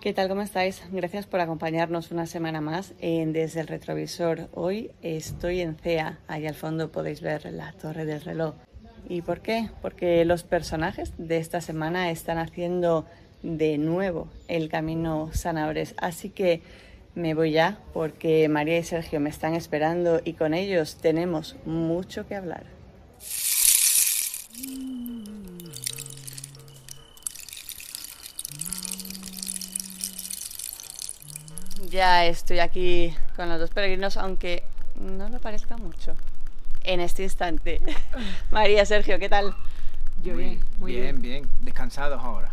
¿Qué tal? ¿Cómo estáis? Gracias por acompañarnos una semana más Desde el Retrovisor. Hoy estoy en CEA. Ahí al fondo podéis ver la torre del reloj. ¿Y por qué? Porque los personajes de esta semana están haciendo de nuevo el camino Sanabres. Así que me voy ya porque María y Sergio me están esperando y con ellos tenemos mucho que hablar. Ya estoy aquí con los dos peregrinos, aunque no lo parezca mucho en este instante. María, Sergio, ¿qué tal? Yo bien, muy bien. Bien, bien, descansados ahora.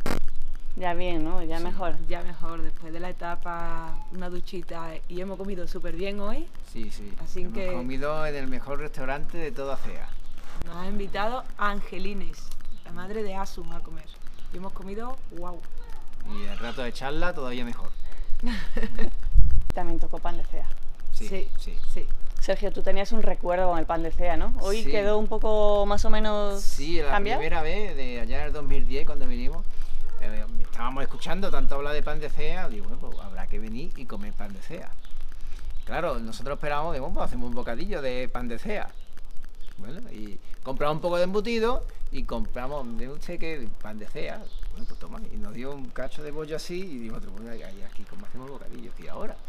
Ya bien, ¿no? Ya mejor. Ya mejor, después de la etapa, una duchita y hemos comido súper bien hoy. Sí, sí. Así hemos que... comido en el mejor restaurante de toda CEA. Nos ha invitado Angelines, la madre de Asun, a comer. Y hemos comido wow. Y el rato de charla todavía mejor. También tocó pan de CEA. Sí, sí, sí. Sergio, tú tenías un recuerdo con el pan de CEA, ¿no? Hoy quedó un poco más o menos Sí, la primera vez, de allá en el 2010 cuando vinimos, eh, estábamos escuchando tanto hablar de pan de CEA, digo, bueno, pues habrá que venir y comer pan de CEA. Claro, nosotros esperábamos, digo, pues hacemos un bocadillo de pan de CEA. Bueno, y compramos un poco de embutido y compramos, de usted que pan de CEA. Bueno, pues toma, y nos dio un cacho de bollo así y digo, bueno, aquí como hacemos bocadillo, y ahora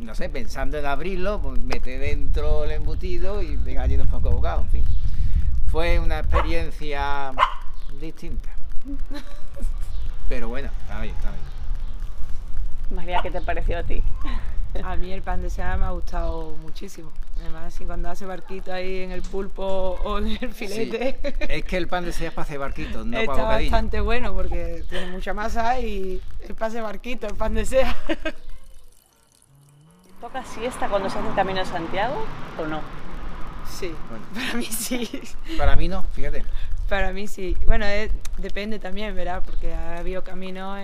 no sé, pensando en abrirlo, pues mete dentro el embutido y venga lleno un poco bocado, en fin. Fue una experiencia distinta. Pero bueno, está bien, está bien. María, ¿qué te pareció a ti? A mí el pan de seda me ha gustado muchísimo. Además, así cuando hace barquito ahí en el pulpo o en el filete. Es que el pan de para hacer barquitos, no Está para bastante bueno porque tiene mucha masa y es para hacer barquito, el pan de seda. ¿Toca siesta cuando se hace el Camino de Santiago o no? Sí, para mí sí. Para mí no, fíjate. Para mí sí. Bueno, depende también, ¿verdad? Porque ha habido caminos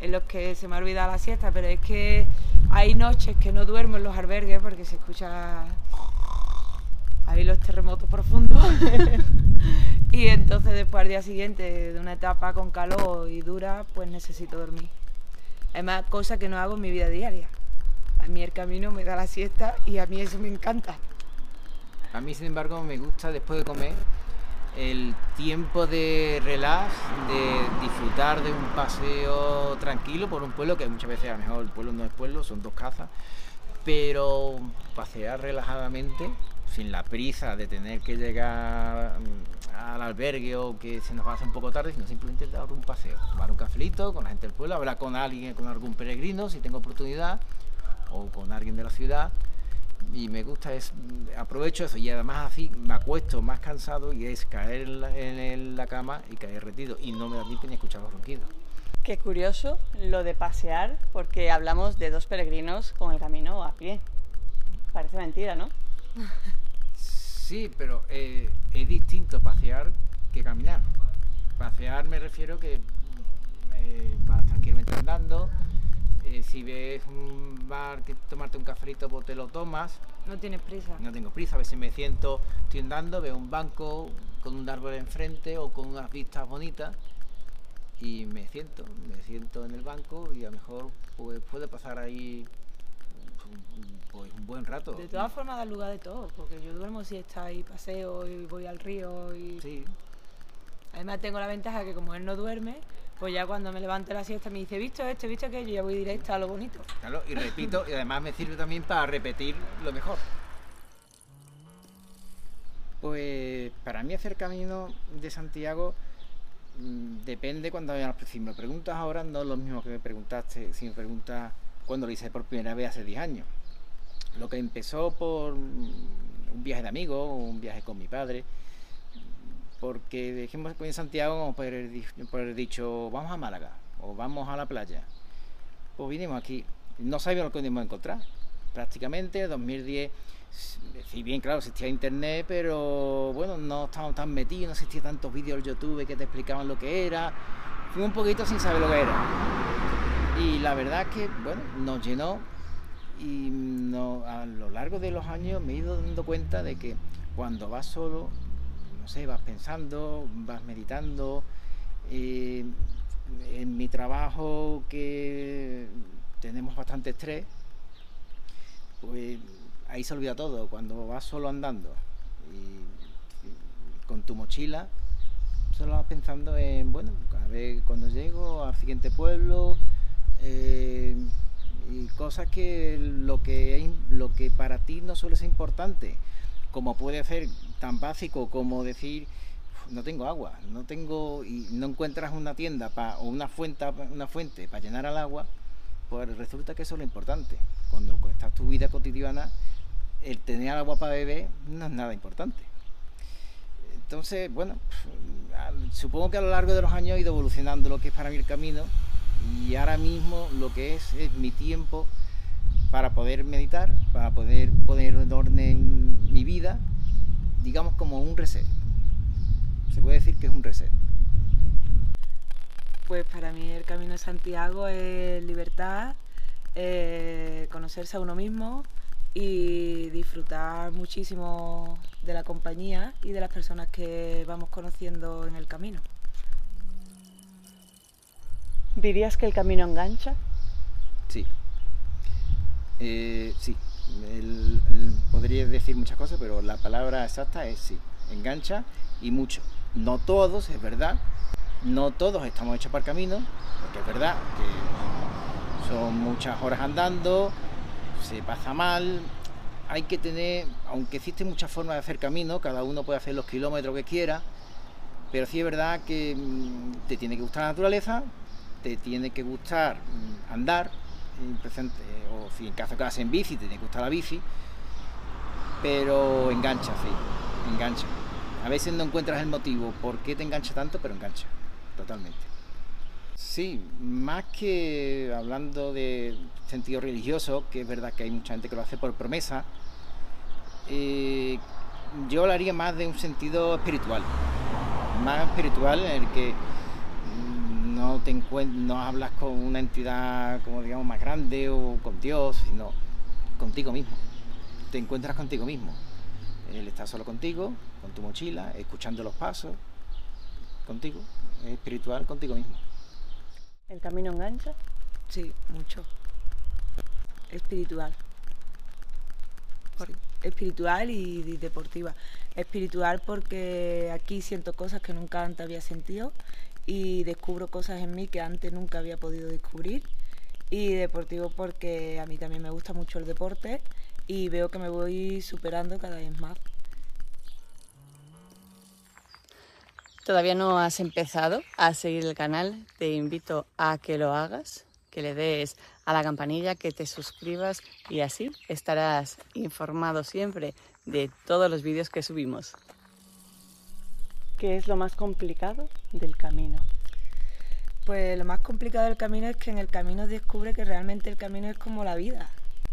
en, los que se me ha olvidado la siesta, pero es que hay noches que no duermo en los albergues porque se escucha ahí los terremotos profundos. y entonces después al día siguiente de una etapa con calor y dura, pues necesito dormir. Además, cosa que no hago en mi vida diaria. A mí el camino me da la siesta y a mí eso me encanta. A mí, sin embargo, me gusta después de comer el tiempo de relax, de disfrutar de un paseo tranquilo por un pueblo, que muchas veces a lo mejor el pueblo no es pueblo, son dos casas, pero pasear relajadamente, sin la prisa de tener que llegar mm, al albergue o que se nos hacer un poco tarde, sino simplemente dar un paseo, tomar un cafelito con la gente del pueblo, hablar con alguien, con algún peregrino, si tengo oportunidad, o con alguien de la ciudad y me gusta es aprovecho eso y además así me acuesto más cansado y es caer en la, cama y caer retido y no me da tiempo ni escuchar los ronquidos. Qué curioso lo de pasear porque hablamos de dos peregrinos con el camino a pie. Parece mentira, ¿no? Sí, pero eh, es distinto pasear que caminar. Pasear me refiero que eh, vas tranquilamente andando, eh, si ves un bar que tomarte un cafelito, pues te lo tomas. No tienes prisa. No tengo prisa, a veces me siento, estoy andando, veo un banco con un árbol enfrente o con unas vistas bonitas y me siento, me siento en el banco y a lo mejor pues, puede pasar ahí pues, un buen rato. De todas formas da lugar de todo, porque yo duermo si está ahí paseo y voy al río y... Sí. Además tengo la ventaja que como él no duerme, pues ya cuando me levante la siesta me dice, visto esto, visto aquello, ya voy directa a lo bonito. Claro, y repito, y además me sirve también para repetir lo mejor. Pues para mí hacer camino de Santiago mm, depende cuando si me preguntas ahora no es lo mismo que me preguntaste si me preguntas cuando lo hice por primera vez hace 10 años. Lo que empezó por mm, un viaje de amigos, un viaje con mi padre, porque dijimos que en Santiago vamos por haber dicho vamos a Málaga o vamos a la playa. Pues vinimos aquí, no sabíamos lo que íbamos a encontrar. Prácticamente 2010, si bien claro existía internet, pero bueno, no estábamos tan metidos, no existía tantos vídeos en YouTube que te explicaban lo que era. Fui un poquito sin saber lo que era. Y la verdad es que, bueno, nos llenó y a lo largo de los años me he ido dando cuenta de que cuando vas solo no sé, vas pensando, vas meditando. Eh, en mi trabajo que tenemos bastante estrés, pues ahí se olvida todo. Cuando vas solo andando y, con tu mochila, solo vas pensando en, bueno, a ver cuando llego al siguiente pueblo, eh, y cosas que lo que lo que para ti no suele ser importante, como puede ser tan básico como decir no tengo agua, no tengo no encuentras una tienda o una fuente, una fuente para llenar el agua, pues resulta que eso es lo importante. Cuando estás tu vida cotidiana, el tener agua para beber no es nada importante. Entonces, bueno, supongo que a lo largo de los años he ido evolucionando lo que es para mí el camino y ahora mismo lo que es es mi tiempo para poder meditar, para poder poner en orden mi vida, digamos como un reset. Se puede decir que es un reset. Pues para mí el Camino de Santiago es libertad, conocerse a uno mismo y disfrutar muchísimo de la compañía y de las personas que vamos conociendo en el camino. ¿Dirías que el camino engancha? Sí. Eh, sí. Podría decir muchas cosas, pero la palabra exacta es sí. Engancha y mucho. No todos, es verdad. No todos estamos hechos para el camino, porque es verdad que son muchas horas andando, se pasa mal. Hay que tener, aunque existen muchas formas de hacer camino, cada uno puede hacer los kilómetros que quiera, pero sí es verdad que mm, te tiene que gustar la naturaleza, te tiene que gustar mm, andar, presente, o si en caso que vas en bici, te tiene que gustar la bici, pero engancha, sí, engancha. A veces no encuentras el motivo por qué te engancha tanto, pero engancha, totalmente. Sí, más que hablando de sentido religioso, que es verdad que hay mucha gente que lo hace por promesa, eh, yo hablaría más de un sentido espiritual, más espiritual en el que no te no hablas con una entidad como digamos más grande o con Dios, sino contigo mismo. Te encuentras contigo mismo. Él está solo contigo, con tu mochila, escuchando los pasos, contigo, espiritual contigo mismo. ¿El camino engancha? Sí, mucho. Espiritual. Espiritual y deportiva. Espiritual porque aquí siento cosas que nunca antes había sentido y descubro cosas en mí que antes nunca había podido descubrir. Y deportivo porque a mí también me gusta mucho el deporte y veo que me voy superando cada vez más. ¿Todavía no has empezado a seguir el canal? Te invito a que lo hagas, que le des a la campanilla, que te suscribas y así estarás informado siempre de todos los vídeos que subimos. ¿Qué es lo más complicado del camino? Pues lo más complicado del camino es que en el camino descubre que realmente el camino es como la vida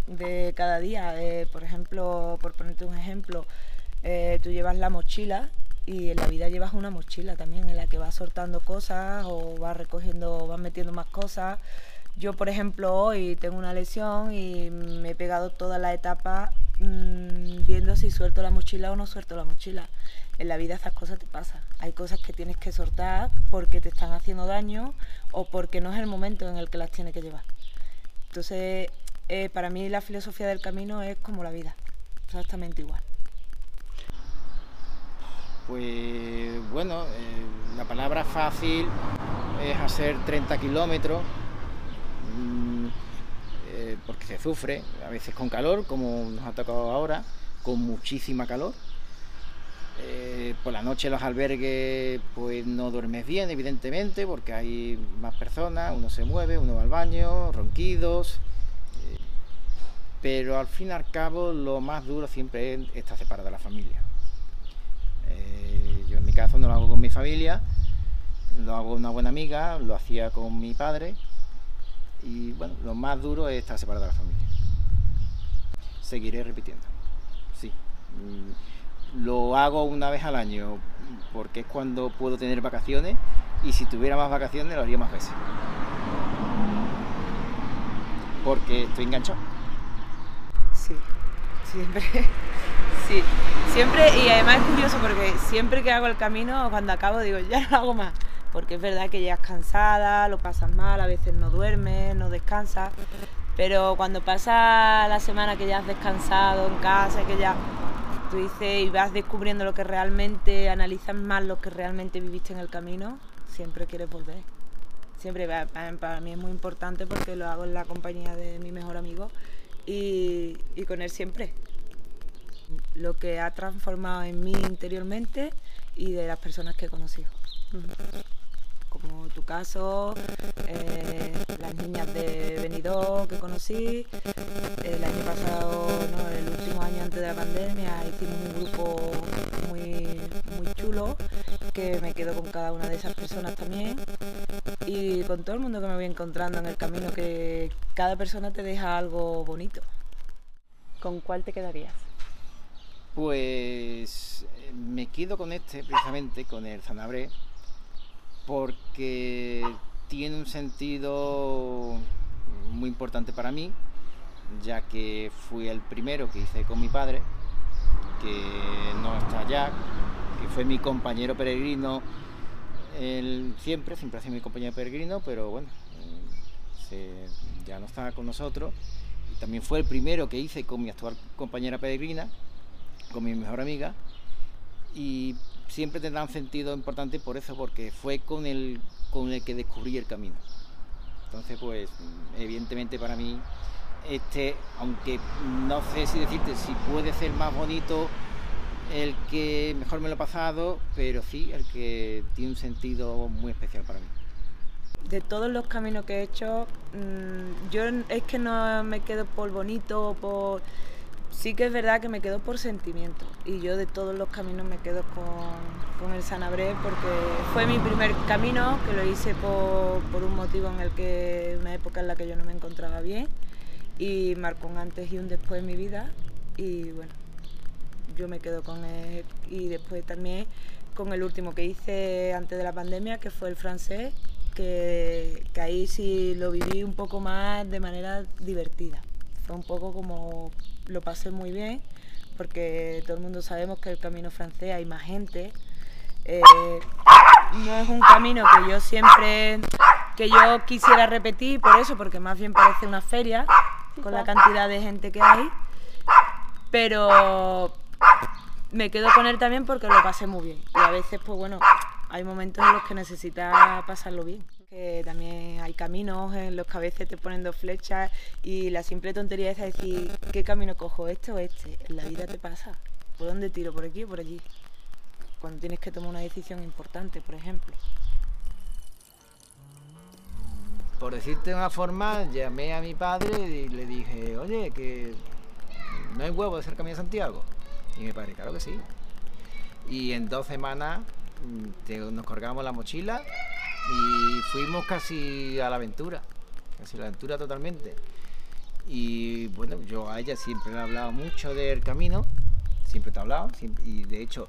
de cada día. Eh, por ejemplo, por ponerte un ejemplo, eh, tú llevas la mochila y en la vida llevas una mochila también en la que vas soltando cosas o vas recogiendo, vas metiendo más cosas. Yo, por ejemplo, hoy tengo una lesión y me he pegado toda la etapa mmm, viendo si suelto la mochila o no suelto la mochila en la vida esas cosas te pasan. Hay cosas que tienes que soltar porque te están haciendo daño o porque no es el momento en el que las tienes que llevar. Entonces, eh, para mí la filosofía del camino es como la vida, exactamente igual. Pues bueno, eh, la palabra fácil es hacer 30 kilómetros, mm, eh, porque se sufre, a veces con calor, como nos ha tocado ahora, con muchísima calor, eh, por la noche los albergues pues no duermes bien, evidentemente, porque hay más personas, uno se mueve, uno va al baño, ronquidos. Eh, pero al fin y al cabo lo más duro siempre es estar separado de la familia. Yo en mi caso no lo hago con mi familia, lo hago con una buena amiga, lo hacía con mi padre. Y bueno, lo más duro es estar separado de la familia. Seguiré repitiendo. Sí. Mm, lo hago una vez al año porque es cuando puedo tener vacaciones y si tuviera más vacaciones lo haría más veces. Porque estoy enganchado. Sí, siempre. Sí, siempre, y además es curioso porque siempre que hago el camino, cuando acabo digo, ya no lo hago más. Porque es verdad que llegas cansada, lo pasas mal, a veces no duermes, no descansas, pero cuando pasa la semana que ya has descansado en casa, que ya tú dices y vas descubriendo lo que realmente, analizas más lo que realmente viviste en el camino, siempre quieres volver. Siempre, para mí es muy importante porque lo hago en la compañía de mi mejor amigo y con él siempre. Lo que ha transformado en mí interiormente y de las personas que he conocido. Como tu caso, eh, las niñas de Benidorm que conocí, el año pasado, no, el último año antes de la pandemia, hicimos un grupo muy, muy chulo que me quedo con cada una de esas personas también y con todo el mundo que me voy encontrando en el camino, que cada persona te deja algo bonito. ¿Con cuál te quedarías? Pues eh, me quedo con este, precisamente, con el Zanabre, porque tiene un sentido muy importante para mí, ya que fui el primero que hice con mi padre, que no está ya, que fue mi compañero peregrino él siempre, siempre ha sido mi compañero peregrino, pero bueno, eh, ya no está con nosotros. Y también fue el primero que hice con mi actual compañera peregrina, con mi mejor amiga y siempre tendrá un sentido importante por eso, porque fue con el, con el que descubrí el camino. Entonces, pues, evidentemente para mí, este, aunque no sé si decirte si puede ser más bonito el que mejor me lo he pasado, pero sí el que tiene un sentido muy especial para mí. De todos los caminos que he hecho, mm, yo es que no me quedo por bonito, por sí que es verdad que me quedo por sentimiento. Y yo de todos los caminos me quedo con, el Sanabré porque fue mi primer camino, que lo hice por, un motivo en el que, una época en la que yo no me encontraba bien y marcó un antes y un después en mi vida. Y bueno, yo me quedo con él. Y después también con el último que hice antes de la pandemia, que fue el francés, que, que ahí sí lo viví un poco más de manera divertida. Fue un poco como lo pasé muy bien, porque todo el mundo sabemos que el camino francés hay más gente. Eh, no es un camino que yo siempre, que yo quisiera repetir por eso, porque más bien parece una feria con la cantidad de gente que hay. Pero me quedo con él también porque lo pasé muy bien. Y a veces, pues bueno, hay momentos en los que necesitas pasarlo bien que también hay caminos en los que a veces te ponen dos flechas y la simple tontería es decir, ¿qué camino cojo? ¿Este o este? En la vida te pasa. ¿Por dónde tiro? ¿Por aquí o por allí? Cuando tienes que tomar una decisión importante, por ejemplo. Por decirte de una forma, llamé a mi padre y le dije, oye, que no hay huevo de hacer camino de Santiago. Y mi padre, claro que sí. Y en dos semanas mm, nos cargamos la mochila y fuimos casi a la aventura, casi a la aventura totalmente. Y bueno, yo a ella siempre le he hablado mucho del camino, siempre te he hablado, y de hecho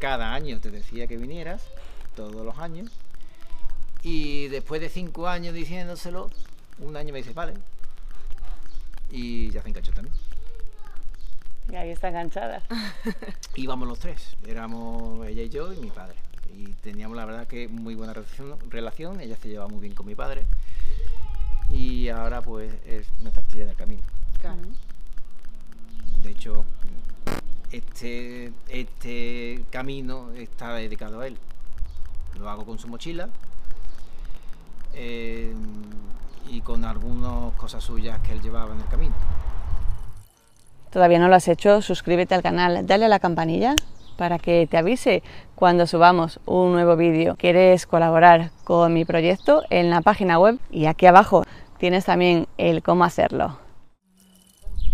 cada año te decía que vinieras, todos los años. Y después de cinco años diciéndoselo, un año me dice, vale. Y ya se enganchó también. Y ahí está enganchada. Íbamos los tres, éramos ella y yo y mi padre y teníamos la verdad que muy buena relación, ella se llevaba muy bien con mi padre y ahora pues es nuestra estrella del camino. De hecho, este, este camino está dedicado a él. Lo hago con su mochila eh, y con algunas cosas suyas que él llevaba en el camino. ¿Todavía no lo has hecho? Suscríbete al canal, dale a la campanilla para que te avise cuando subamos un nuevo vídeo. ¿Quieres colaborar con mi proyecto? En la página web y aquí abajo tienes también el cómo hacerlo.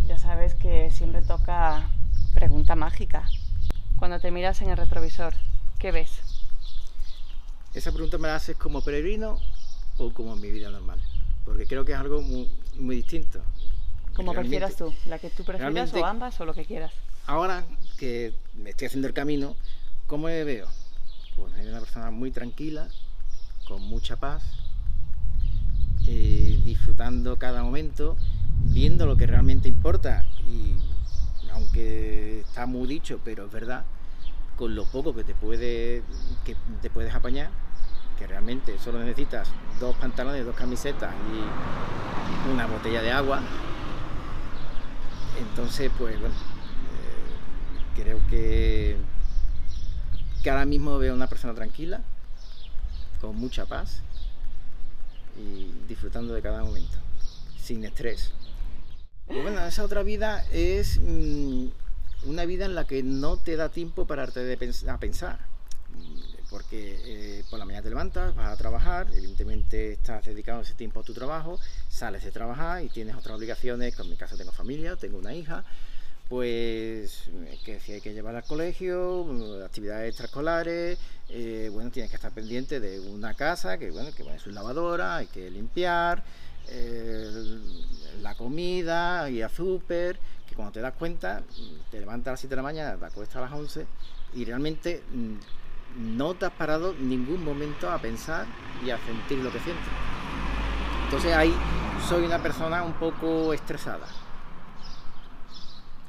Ya sabes que siempre toca pregunta mágica. Cuando te miras en el retrovisor, ¿qué ves? Esa pregunta me la haces como peregrino o como en mi vida normal, porque creo que es algo muy, distinto. Como prefieras tú, la que tú prefieras o ambas o lo que quieras. Ahora que me estoy haciendo el camino, ¿cómo me veo? Pues soy una persona muy tranquila, con mucha paz, eh, disfrutando cada momento, viendo lo que realmente importa y aunque está muy dicho, pero es verdad, con lo poco que te puede que te puedes apañar, que realmente solo necesitas dos pantalones, dos camisetas y una botella de agua. Entonces, pues bueno, creo que, que ahora mismo veo una persona tranquila, con mucha paz y disfrutando de cada momento, sin estrés. Y bueno, esa otra vida es mm, una vida en la que no te da tiempo para de a pensar. Porque eh, por la mañana te levantas, vas a trabajar, evidentemente estás dedicado ese tiempo a tu trabajo, sales de trabajar y tienes otras obligaciones, en mi caso tengo familia, tengo una hija, pues que si hay que llevar al colegio, actividades extraescolares, eh, bueno, tienes que estar pendiente de una casa, que bueno, que va en su lavadora, hay que limpiar, eh, la comida, y a súper, que cuando te das cuenta, te levantas a las 7 de la mañana, te acuestas a las 11 y realmente mm, no te has parado ningún momento a pensar y a sentir lo que sientes. Entonces ahí soy una persona un poco estresada.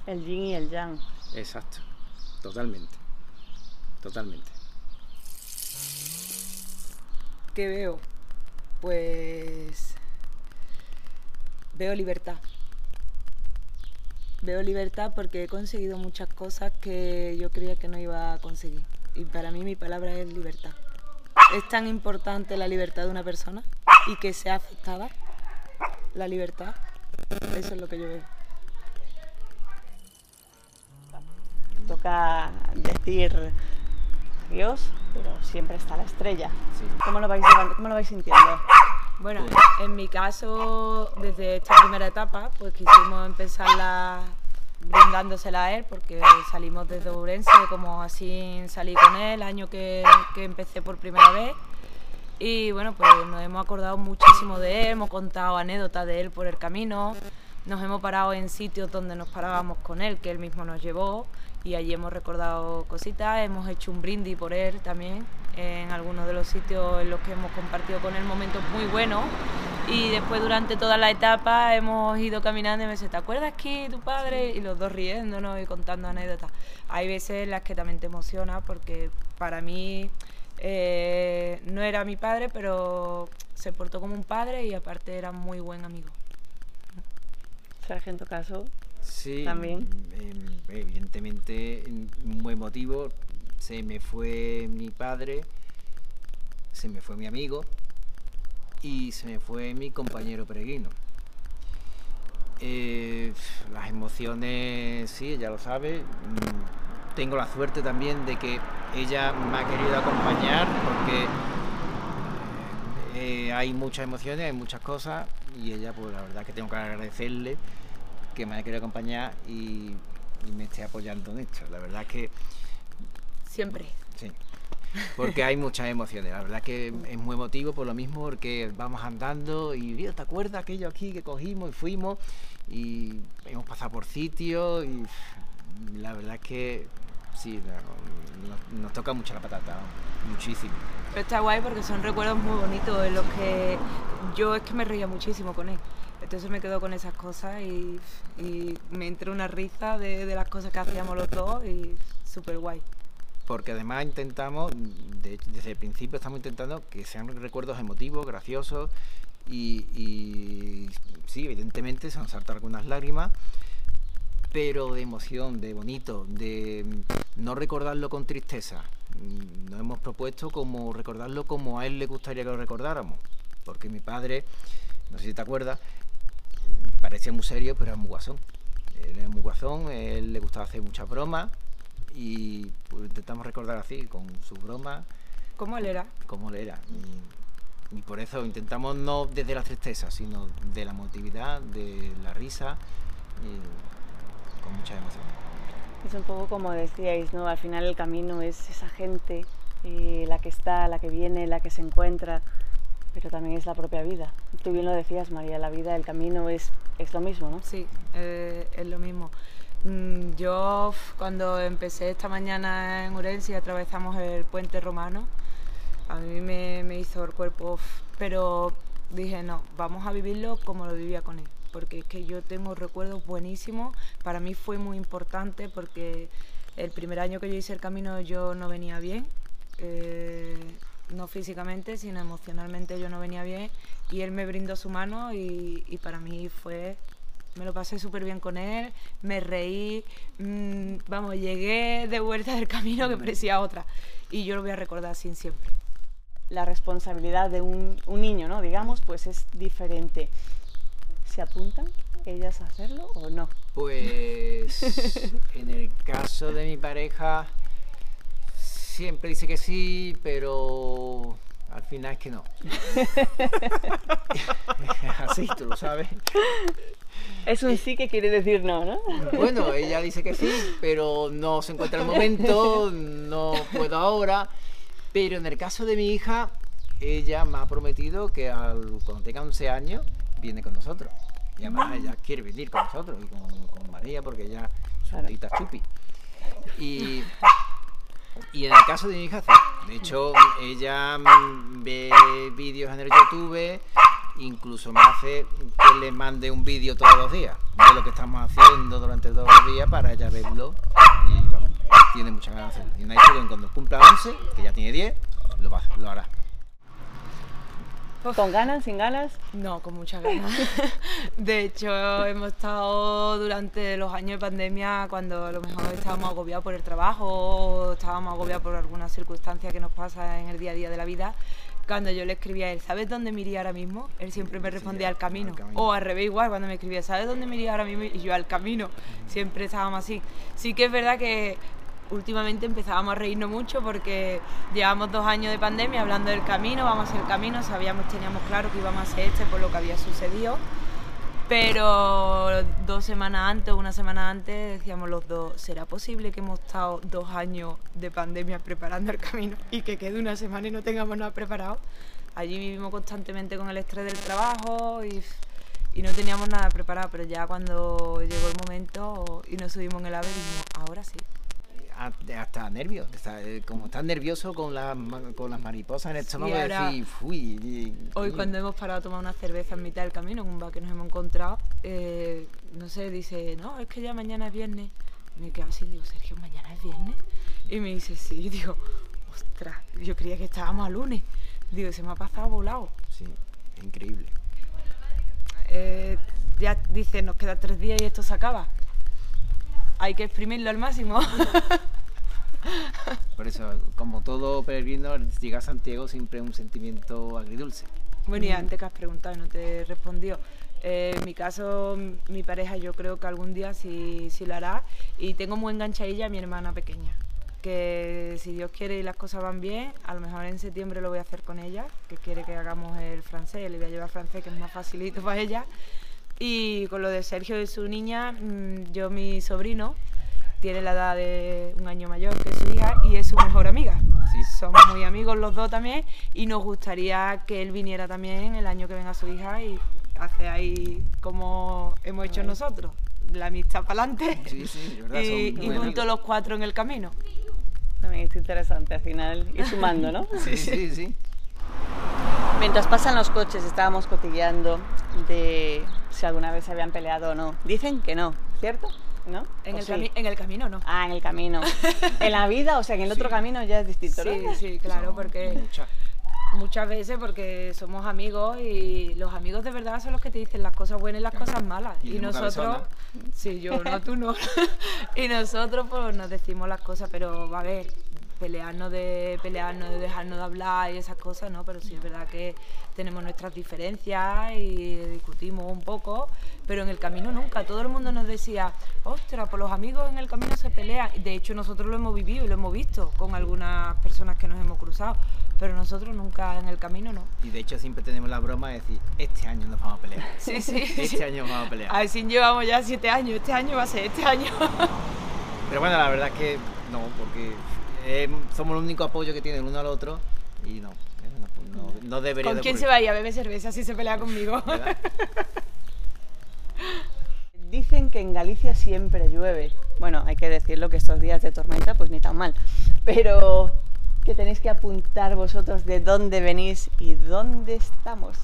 El yin y el yang. Exacto, totalmente, totalmente. ¿Qué veo? Pues veo libertad. Veo libertad porque he conseguido muchas cosas que yo creía que no iba a conseguir. Y para mí mi palabra es libertad. Es tan importante la libertad de una persona y que sea aceptada la libertad. Eso es lo que yo veo. Toca decir Dios, pero siempre está la estrella. ¿Cómo, lo vais ¿Cómo lo vais sintiendo? Bueno, en mi caso, desde esta primera etapa, pues quisimos empezarla brindándosela a él, porque salimos desde Ourense, como así salí con él, el año que, que empecé por primera vez. Y bueno, pues nos hemos acordado muchísimo de él, hemos contado anécdotas de él por el camino, nos hemos parado en sitios donde nos parábamos con él, que él mismo nos llevó, y allí hemos recordado cositas, hemos hecho un brindis por él también, en algunos de los sitios en los que hemos compartido con él momentos muy buenos y después durante toda la etapa hemos ido caminando y me dice, ¿te acuerdas que tu padre? Y los dos riéndonos y contando anécdotas. Hay veces en las que también te emociona porque para mí eh, no era mi padre, pero se portó como un padre y aparte era muy buen amigo. Sargento Caso. Sí, también. Em, evidentemente, un buen motivo se me fue mi padre, se me fue mi amigo y se me fue mi compañero peregrino. Eh, las emociones, sí, ella lo sabe. Mm, tengo la suerte también de que ella me ha querido acompañar porque eh, hay muchas emociones, hay muchas cosas y ella, pues la verdad que tengo que agradecerle que me haya querido acompañar y, y me esté apoyando en esto. La verdad que Siempre. Sí. Porque hay muchas emociones, la verdad que es muy emotivo por lo mismo, porque vamos andando y ¿te acuerdas aquello aquí que cogimos y fuimos? Y hemos pasado por sitios y la verdad es que sí, nos, toca mucho la patata, muchísimo. Pero está guay porque son recuerdos muy bonitos en los que yo es que me reía muchísimo con él. Entonces me quedo con esas cosas y, me entró una risa de, las cosas que hacíamos los dos y súper guay porque además intentamos, desde el principio estamos intentando que sean recuerdos emotivos, graciosos y, sí, evidentemente se nos saltan algunas lágrimas, pero de emoción, de bonito, de no recordarlo con tristeza. Nos hemos propuesto como recordarlo como a él le gustaría que lo recordáramos, porque mi padre, no sé si te acuerdas, parecía muy serio, pero era muy guasón. Él era muy guasón, él le gustaba hacer muchas bromas y pues, intentamos recordar así, con su broma. ¿Cómo él era? Cómo él era. Y, por eso intentamos no desde la tristeza, sino de la emotividad, de la risa, y con mucha emoción. Es un poco como decíais, ¿no? Al final el camino es esa gente, y la que está, la que viene, la que se encuentra, pero también es la propia vida. Tú bien lo decías, María, la vida, el camino es, es lo mismo, ¿no? Sí, eh, es lo mismo. Mm, yo cuando empecé esta mañana en Urense atravesamos el puente romano, a mí me, hizo el cuerpo, pero dije no, vamos a vivirlo como lo vivía con él, porque es que yo tengo recuerdos buenísimos, para mí fue muy importante porque el primer año que yo hice el camino yo no venía bien, eh, no físicamente, sino emocionalmente yo no venía bien y él me brindó su mano y, y para mí fue me lo pasé súper bien con él, me reí, mm, vamos, llegué de vuelta del camino que parecía otra. Y yo lo voy a recordar así siempre. La responsabilidad de un, un niño, ¿no? Digamos, pues es diferente. ¿Se apuntan ellas a hacerlo o no? Pues en el caso de mi pareja siempre dice que sí, pero al final es que no. Así, tú lo sabes. Es un sí que quiere decir no, ¿no? Bueno, ella dice que sí, pero no se encuentra el momento, no puedo ahora. Pero en el caso de mi hija, ella me ha prometido que al, cuando tenga 11 años viene con nosotros. Y además ella quiere venir con nosotros y con, con María porque ella Claro. es chupi. Y, y en el caso de mi hija, de hecho, ella mm, ve vídeos en el YouTube, incluso me hace que le mande un vídeo todos los días de lo que estamos haciendo durante todos los días para ella verlo. Y tiene muchas ganas de hacerlo. Y me ha dicho que cuando cumpla 11, que ya tiene 10, lo, va, lo hará. ¿Con ganas, sin ganas? No, con muchas ganas. De hecho, hemos estado durante los años de pandemia cuando a lo mejor estábamos agobiados por el trabajo o estábamos agobiados por alguna circunstancia que nos pasa en el día a día de la vida. Cuando yo le escribía a él, ¿sabes dónde me iría ahora mismo? Él siempre me respondía al camino. al camino. O al revés igual, cuando me escribía, ¿sabes dónde me iría ahora mismo? Y yo al camino. Siempre estábamos así. Sí que es verdad que últimamente empezábamos a reírnos mucho porque llevamos dos años de pandemia hablando del camino, vamos a el camino, sabíamos, teníamos claro que íbamos a hacer este por lo que había sucedido. Pero dos semanas antes una semana antes decíamos los dos, ¿será posible que hemos estado dos años de pandemia preparando el camino y que quede una semana y no tengamos nada preparado? Allí vivimos constantemente con el estrés del trabajo y, y no teníamos nada preparado, pero ya cuando llegó el momento y nos subimos en el ave dijimos, ahora sí. Hasta nervios, está, eh, como estás nervioso con las, ma- con las mariposas en el estómago, uy, y- Hoy cuando hemos parado a tomar una cerveza en mitad del camino, en un bar que nos hemos encontrado, eh, no sé, dice, no, es que ya mañana es viernes. Y me quedo así, digo, Sergio, ¿mañana es viernes? Y me dice, sí, y digo, ostras, yo creía que estábamos a lunes. Digo, se me ha pasado volado. Sí, increíble. Eh, ya dice, nos quedan tres días y esto se acaba. Hay que exprimirlo al máximo. Por eso, como todo peregrino, llegar a Santiago siempre es un sentimiento agridulce. Bueno, y antes que has preguntado y no te he respondido. eh, en mi caso, mi pareja yo creo que algún día sí, sí lo hará. Y tengo muy enganchadilla a mi hermana pequeña. Que si Dios quiere y las cosas van bien, a lo mejor en septiembre lo voy a hacer con ella, que quiere que hagamos el francés, le voy a llevar francés, que es más facilito para ella. Y con lo de Sergio y su niña, mm, yo mi sobrino tiene la edad de un año mayor que su hija y es su mejor amiga. Sí. Somos muy amigos los dos también y nos gustaría que él viniera también el año que venga su hija y hacer ahí como hemos hecho nosotros, la amistad para adelante Sí, sí, y, y juntos los cuatro en el camino. También es interesante al final ir sumando, ¿no? Sí, sí, sí. Mientras pasan los coches estábamos cotilleando de si alguna vez se habían peleado o no. Dicen que no, ¿cierto? ¿No? En ¿O el, sí? cami- en el camino no. Ah, en el camino. en la vida, o sea, en el otro camino ya es distinto, Sí, ¿no? sí, claro, porque muchas. muchas veces porque somos amigos y los amigos de verdad son los que te dicen las cosas buenas y las cosas malas. Y nosotros, cabezona. sí, yo no, tú no. y nosotros pues nos decimos las cosas, pero va a ver, pelearnos de pelearnos, de dejarnos de hablar y esas cosas, ¿no? Pero sí es verdad que tenemos nuestras diferencias y discutimos un poco, pero en el camino nunca. Todo el mundo nos decía, ostras, pues los amigos en el camino se pelean. De hecho, nosotros lo hemos vivido y lo hemos visto con algunas personas que nos hemos cruzado, pero nosotros nunca en el camino no. Y de hecho siempre tenemos la broma de decir, este año nos vamos a pelear. Sí, sí. Este año nos vamos a pelear. Así llevamos ya siete años, este año va a ser este año. Pero bueno, la verdad es que no, porque eh, somos el único apoyo que tiene el uno al otro y no, no, no- no debería ¿Con de quién se va a ir a beber cerveza si se pelea conmigo? ¿verdad? Dicen que en Galicia siempre llueve. Bueno, hay que decirlo que estos días de tormenta pues ni tan mal. Pero que tenéis que apuntar vosotros de dónde venís y dónde estamos.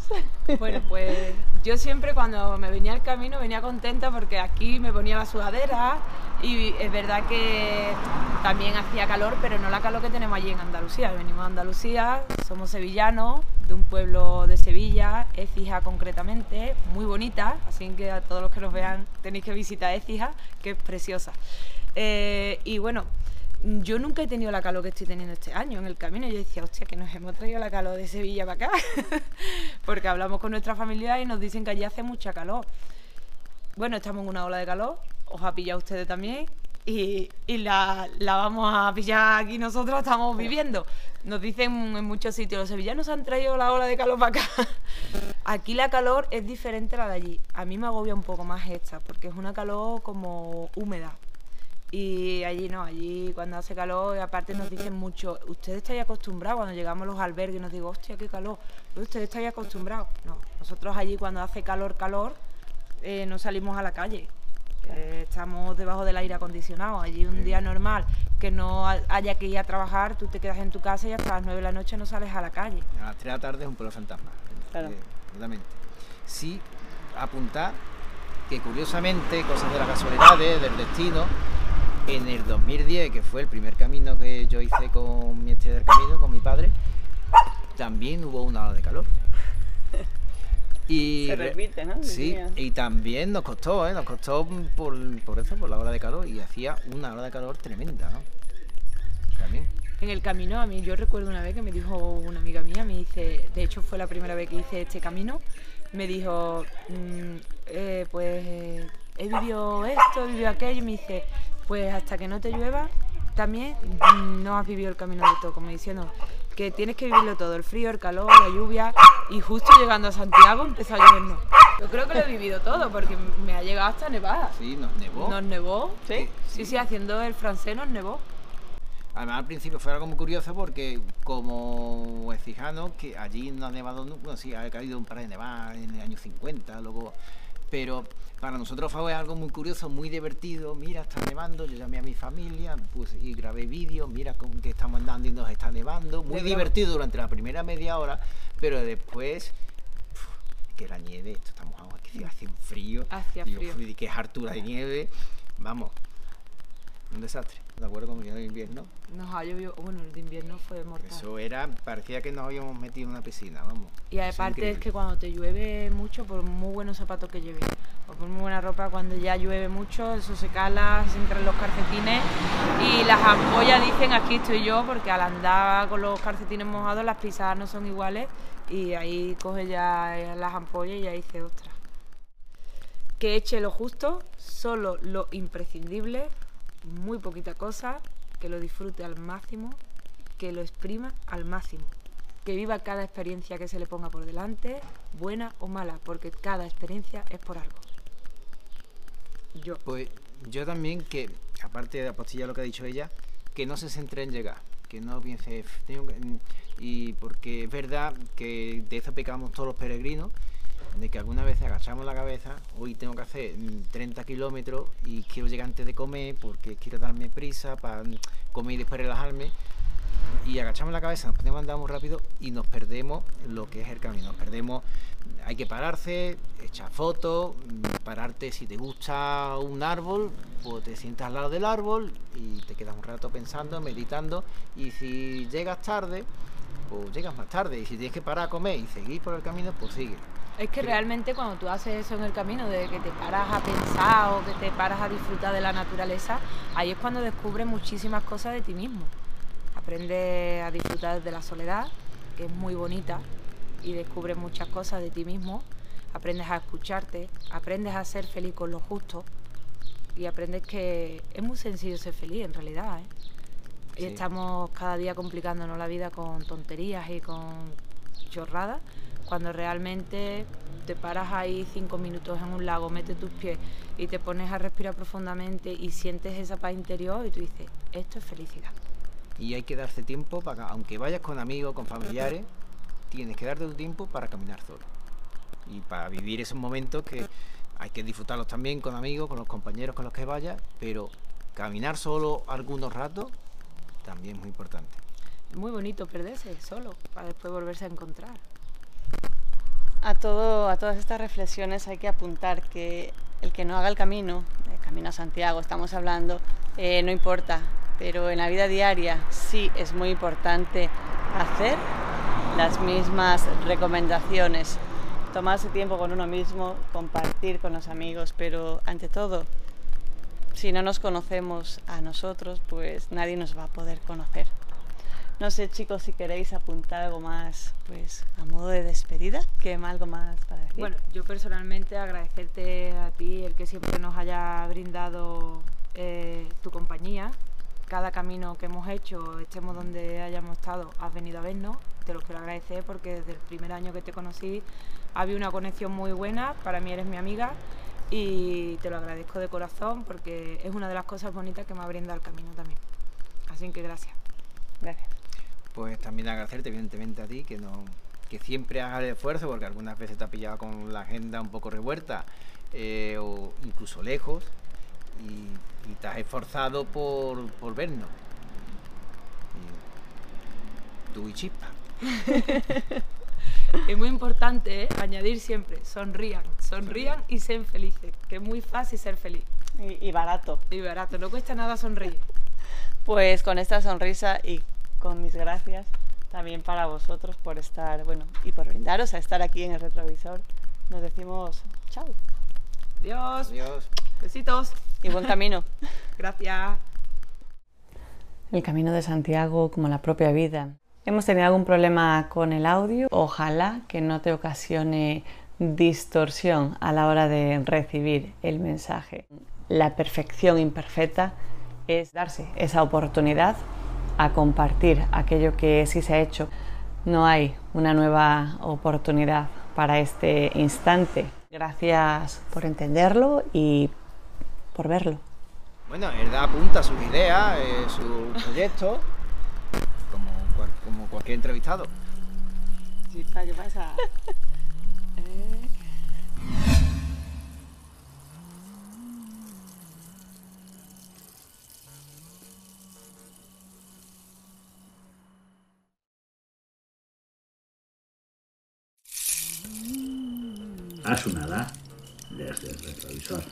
Bueno, pues yo siempre cuando me venía al camino venía contenta porque aquí me ponía la sudadera y es verdad que también hacía calor, pero no la calor que tenemos allí en Andalucía. Venimos a Andalucía, somos sevillanos, de un pueblo de Sevilla, Écija concretamente, muy bonita, así que a todos los que nos vean tenéis que visitar Écija, que es preciosa. Eh, y bueno, yo nunca he tenido la calor que estoy teniendo este año en el camino. Yo decía, hostia, que nos hemos traído la calor de Sevilla para acá. Porque hablamos con nuestra familia y nos dicen que allí hace mucha calor. Bueno, estamos en una ola de calor, os ha pillado ustedes también. Y, la, vamos a pillar aquí nosotros, estamos viviendo. Nos dicen en muchos sitios, los sevillanos han traído la ola de calor para acá. Aquí la calor es diferente a la de allí. A mí me agobia un poco más esta, porque es una calor como húmeda, y allí no, allí cuando hace calor, y aparte nos dicen mucho, ustedes estáis acostumbrados, cuando llegamos a los albergues nos digo, hostia, qué calor, ustedes estáis acostumbrados. No, nosotros allí cuando hace calor, calor, eh, no salimos a la calle. Eh, estamos debajo del aire acondicionado. Allí un día normal que no haya que ir a trabajar, tú te quedas en tu casa y hasta las 9 de la noche no sales a la calle. A las 3 de la tarde es un pueblo fantasma. Claro. Eh, sí, apuntar que curiosamente, cosas de las casualidades, del destino, en el 2010, que fue el primer camino que yo hice con mi estrella del camino, con mi padre, también hubo una hora de calor. Y, Se repite, ¿no? Sí, y también nos costó, ¿eh? Nos costó por, eso, por la hora de calor, y hacía una hora de calor tremenda, ¿no? También. En el camino, a mí yo recuerdo una vez que me dijo una amiga mía, me dice, de hecho fue la primera vez que hice este camino, me dijo, mm, eh, pues he vivido esto, he vivido aquello, y me dice, pues hasta que no te llueva, también no has vivido el camino de todo, como diciendo que tienes que vivirlo todo, el frío, el calor, la lluvia, y justo llegando a Santiago empezó a llover. Yo creo que lo he vivido todo, porque me ha llegado hasta nevada. Sí, nos nevó. Nos nevó, ¿Sí? sí, sí, haciendo el francés nos nevó. Además al principio fue algo muy curioso porque como fijano que allí no ha nevado, bueno sí, ha caído un par de nevadas en el año 50, luego pero para nosotros fue algo muy curioso, muy divertido. Mira, está nevando. Yo llamé a mi familia pues, y grabé vídeos. Mira con que estamos andando y nos está nevando. Muy divertido durante la primera media hora, pero después que la nieve, esto estamos aquí hace un frío. Hacía frío. Y que es hartura de nieve. Vamos, un desastre. ¿De acuerdo con el invierno? Nos ha llovido, bueno, el de invierno fue mortal. Eso era, parecía que nos habíamos metido en una piscina, vamos. Y aparte es, que cuando te llueve mucho, por muy buenos zapatos que lleves, o por muy buena ropa, cuando ya llueve mucho, eso se cala, se entran los calcetines y las ampollas dicen aquí estoy yo, porque al andar con los calcetines mojados las pisadas no son iguales y ahí coge ya las ampollas y ya dice, ostras. Que eche lo justo, solo lo imprescindible muy poquita cosa, que lo disfrute al máximo, que lo exprima al máximo, que viva cada experiencia que se le ponga por delante, buena o mala, porque cada experiencia es por algo. Yo. Pues yo también que, aparte de apostillar lo que ha dicho ella, que no se centre en llegar, que no piense, y porque es verdad que de eso pecamos todos los peregrinos, de que alguna vez agachamos la cabeza, hoy tengo que hacer 30 kilómetros y quiero llegar antes de comer porque quiero darme prisa para comer y después relajarme. Y agachamos la cabeza, nos ponemos a andar muy rápido y nos perdemos lo que es el camino. Nos perdemos, hay que pararse, echar fotos, pararte si te gusta un árbol, pues te sientas al lado del árbol y te quedas un rato pensando, meditando. Y si llegas tarde, pues llegas más tarde. Y si tienes que parar a comer y seguir por el camino, pues sigue. Es que realmente cuando tú haces eso en el camino, de que te paras a pensar o que te paras a disfrutar de la naturaleza, ahí es cuando descubres muchísimas cosas de ti mismo. Aprendes a disfrutar de la soledad, que es muy bonita, y descubres muchas cosas de ti mismo. Aprendes a escucharte, aprendes a ser feliz con lo justo y aprendes que es muy sencillo ser feliz en realidad. ¿eh? Y estamos cada día complicándonos la vida con tonterías y con chorradas cuando realmente te paras ahí cinco minutos en un lago, metes tus pies y te pones a respirar profundamente y sientes esa paz interior y tú dices, esto es felicidad. Y hay que darse tiempo para, aunque vayas con amigos, con familiares, tienes que darte tu tiempo para caminar solo. Y para vivir esos momentos que hay que disfrutarlos también con amigos, con los compañeros con los que vayas, pero caminar solo algunos ratos también es muy importante. muy bonito perderse solo para después volverse a encontrar. A, todo, a todas estas reflexiones hay que apuntar que el que no haga el camino, el camino a Santiago estamos hablando, eh, no importa, pero en la vida diaria sí es muy importante hacer las mismas recomendaciones, tomarse tiempo con uno mismo, compartir con los amigos, pero ante todo, si no nos conocemos a nosotros, pues nadie nos va a poder conocer. No sé, chicos, si queréis apuntar algo más, pues a modo de despedida, que algo más para decir. Bueno, yo personalmente agradecerte a ti el que siempre nos haya brindado eh, tu compañía. Cada camino que hemos hecho, estemos donde hayamos estado, has venido a vernos. Te lo quiero agradecer porque desde el primer año que te conocí había una conexión muy buena. Para mí eres mi amiga y te lo agradezco de corazón porque es una de las cosas bonitas que me ha brindado el camino también. Así que gracias. Gracias pues también agradecerte evidentemente a ti que no que siempre hagas el esfuerzo porque algunas veces te ha pillado con la agenda un poco revuelta eh, o incluso lejos y, te has esforzado por, por vernos. Tú y chispa. Es muy importante ¿eh? añadir siempre sonrían sonrían y sean felices que es muy fácil ser feliz. Y, y barato. Y barato no cuesta nada sonreír. Pues con esta sonrisa y con mis gracias también para vosotros por estar, bueno, y por brindaros a estar aquí en el retrovisor. Nos decimos chao. Adiós. Adiós. Besitos. Y buen camino. Gracias. El camino de Santiago como la propia vida. Hemos tenido algún problema con el audio. Ojalá que no te ocasione distorsión a la hora de recibir el mensaje. La perfección imperfecta es darse esa oportunidad a compartir aquello que sí se ha hecho. No hay una nueva oportunidad para este instante. Gracias por entenderlo y por verlo. Bueno, él da apunta sus ideas, eh, su proyecto, como, como cualquier entrevistado. ¿qué pasa? a su nada desde el retrovisor.